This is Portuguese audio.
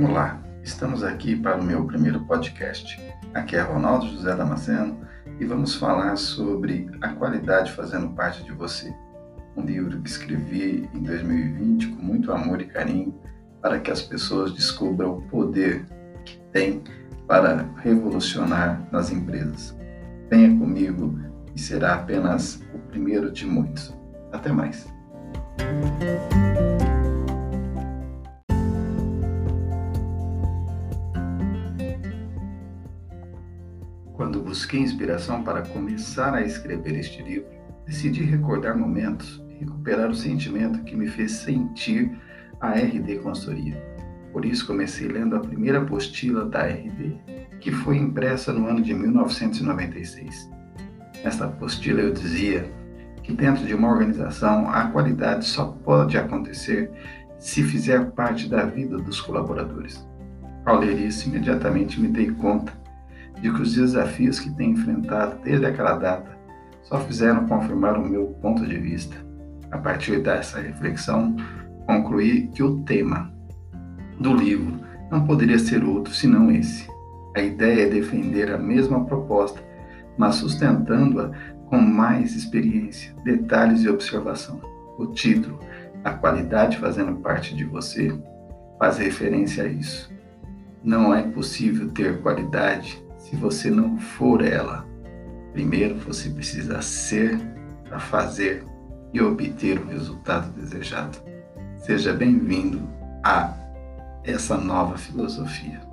Olá, estamos aqui para o meu primeiro podcast. Aqui é Ronaldo José Damasceno e vamos falar sobre a qualidade fazendo parte de você. Um livro que escrevi em 2020 com muito amor e carinho para que as pessoas descubram o poder que tem para revolucionar nas empresas. Venha comigo e será apenas o primeiro de muitos. Até mais. Quando busquei inspiração para começar a escrever este livro, decidi recordar momentos e recuperar o sentimento que me fez sentir a RD Consultoria. Por isso comecei lendo a primeira apostila da RD, que foi impressa no ano de 1996. Nesta apostila eu dizia que dentro de uma organização a qualidade só pode acontecer se fizer parte da vida dos colaboradores. Ao ler isso, imediatamente me dei conta de que os desafios que tenho enfrentado desde aquela data só fizeram confirmar o meu ponto de vista. A partir dessa reflexão, concluí que o tema do livro não poderia ser outro senão esse. A ideia é defender a mesma proposta, mas sustentando-a com mais experiência, detalhes e observação. O título, A Qualidade Fazendo Parte de Você, faz referência a isso. Não é possível ter qualidade se você não for ela. Primeiro você precisa ser para fazer e obter o resultado desejado. Seja bem-vindo a essa nova filosofia.